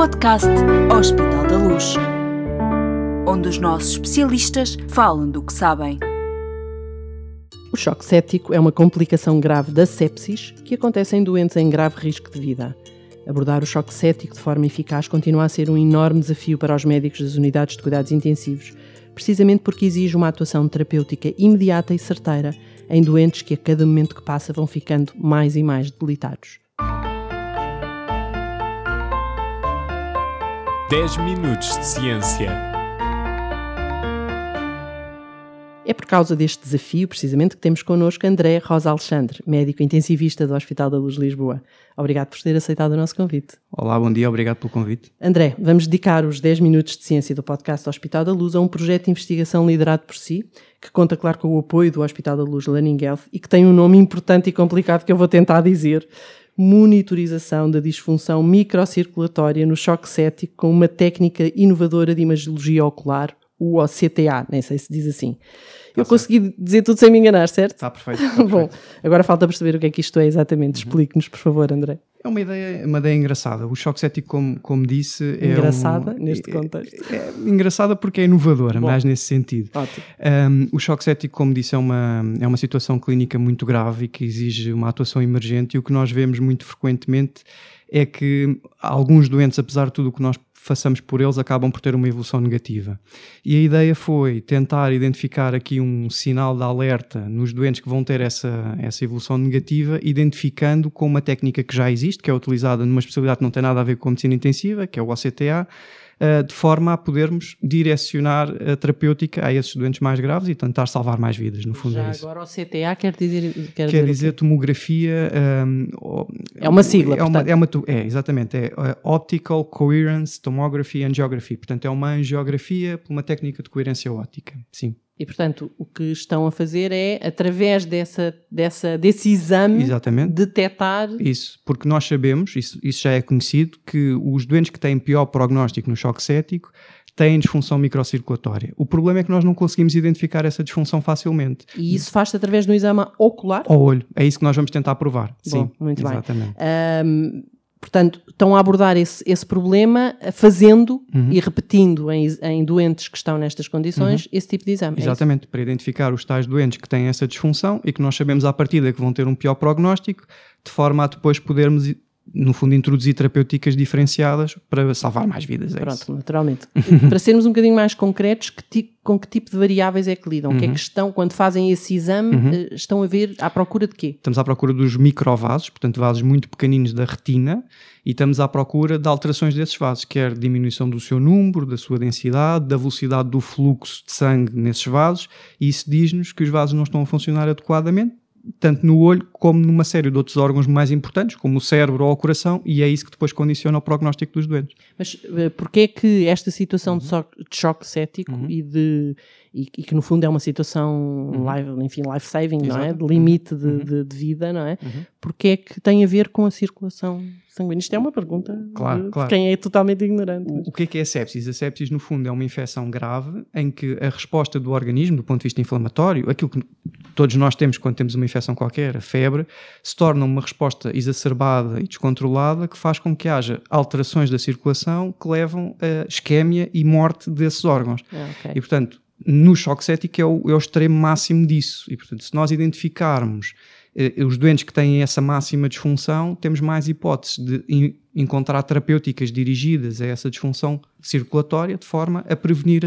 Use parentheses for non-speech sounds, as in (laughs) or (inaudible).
podcast Hospital da Luz, onde os nossos especialistas falam do que sabem. O choque séptico é uma complicação grave da sepsis que acontece em doentes em grave risco de vida. Abordar o choque séptico de forma eficaz continua a ser um enorme desafio para os médicos das unidades de cuidados intensivos, precisamente porque exige uma atuação terapêutica imediata e certeira em doentes que a cada momento que passa vão ficando mais e mais debilitados. 10 minutos de ciência. É por causa deste desafio, precisamente, que temos connosco André Rosa Alexandre, médico intensivista do Hospital da Luz Lisboa. Obrigado por ter aceitado o nosso convite. Olá, bom dia, obrigado pelo convite. André, vamos dedicar os 10 minutos de ciência do podcast Hospital da Luz a um projeto de investigação liderado por si, que conta, claro, com o apoio do Hospital da Luz Learning Health e que tem um nome importante e complicado que eu vou tentar dizer, monitorização da disfunção microcirculatória no choque cético com uma técnica inovadora de imagiologia ocular, o OCTA, nem sei se diz assim. Tá eu consegui dizer tudo sem me enganar, certo? Está perfeito. (laughs) Tá Bom, agora falta perceber o que é que isto é exatamente. Uhum. Explique-nos, por favor, André. É uma ideia, uma ideia engraçada. O choque cético, como, como disse, é engraçada um, neste contexto. É, é, engraçada porque é inovadora, Bom, mais nesse sentido. Um, o choque cético, como disse, é uma, é uma situação clínica muito grave e que exige uma atuação emergente. E o que nós vemos muito frequentemente é que alguns doentes, apesar de tudo o que nós façamos por eles acabam por ter uma evolução negativa. E a ideia foi tentar identificar aqui um sinal de alerta nos doentes que vão ter essa, essa evolução negativa, identificando com uma técnica que já existe, que é utilizada numa especialidade que não tem nada a ver com medicina intensiva, que é o OCTA, de forma a podermos direcionar a terapêutica a esses doentes mais graves e tentar salvar mais vidas, no fundo Já é isso. Agora o CTA quer dizer... Quer, quer dizer, dizer tomografia... Um, é uma sigla, é uma, é uma, é, exatamente, é uh, Optical Coherence Tomography Angiography, portanto é uma angiografia por uma técnica de coerência óptica, sim. E, portanto, o que estão a fazer é, através dessa, dessa, desse exame, Exatamente. detectar. Isso, porque nós sabemos, isso, isso já é conhecido, que os doentes que têm pior prognóstico no choque cético têm disfunção microcirculatória. O problema é que nós não conseguimos identificar essa disfunção facilmente. E isso faz-se através do exame ocular? Ao olho. É isso que nós vamos tentar provar. Bom, Sim, muito exatamente. bem. Um, Portanto, estão a abordar esse, esse problema fazendo uhum. e repetindo em, em, doentes que estão nestas condições uhum. esse tipo de exame. É Exatamente, é para identificar os tais doentes que têm essa disfunção e que nós sabemos à partida que vão ter um pior prognóstico, de forma a depois podermos no fundo, introduzir terapêuticas diferenciadas para salvar mais vidas. É Pronto, isso. naturalmente. (laughs) para sermos um bocadinho mais concretos, que com que tipo de variáveis é que lidam? O que é que uhum. estão, quando fazem esse exame, uhum. Eh, estão a ver à procura de quê? Estamos à procura dos microvasos, portanto, vasos muito pequeninos da retina, e estamos à procura de alterações desses vasos, quer diminuição do seu número, da sua densidade, da velocidade do fluxo de sangue nesses vasos, e isso diz-nos que os vasos não estão a funcionar adequadamente, tanto no olho como numa série de outros órgãos mais importantes, como o cérebro ou o coração, e é isso que depois condiciona o prognóstico dos doentes. Mas uh, porquê é que esta situação uhum. de, so de, choque cético uhum. e, de, e, e, que no fundo é uma situação uhum. life, enfim, life-saving, não é? De limite de, uhum. de, de, vida, não é? Uhum. Porquê é que tem a ver com a circulação sanguínea? Isto é uma pergunta claro, de, claro. quem é totalmente ignorante. O, o que é que é a sepsis? A sepsis, no fundo, é uma infecção grave em que a resposta do organismo, do ponto de vista inflamatório, aquilo que todos nós temos quando temos uma infecção qualquer, a febre, se torna uma resposta exacerbada e descontrolada que faz com que haja alterações da circulação que levam a isquémia e morte desses órgãos. Ah, okay. E, portanto, no choque cético é o, é o extremo máximo disso. E, portanto, se nós identificarmos eh, os doentes que têm essa máxima disfunção, temos mais hipóteses de in, encontrar terapêuticas dirigidas a essa disfunção circulatória de forma a prevenir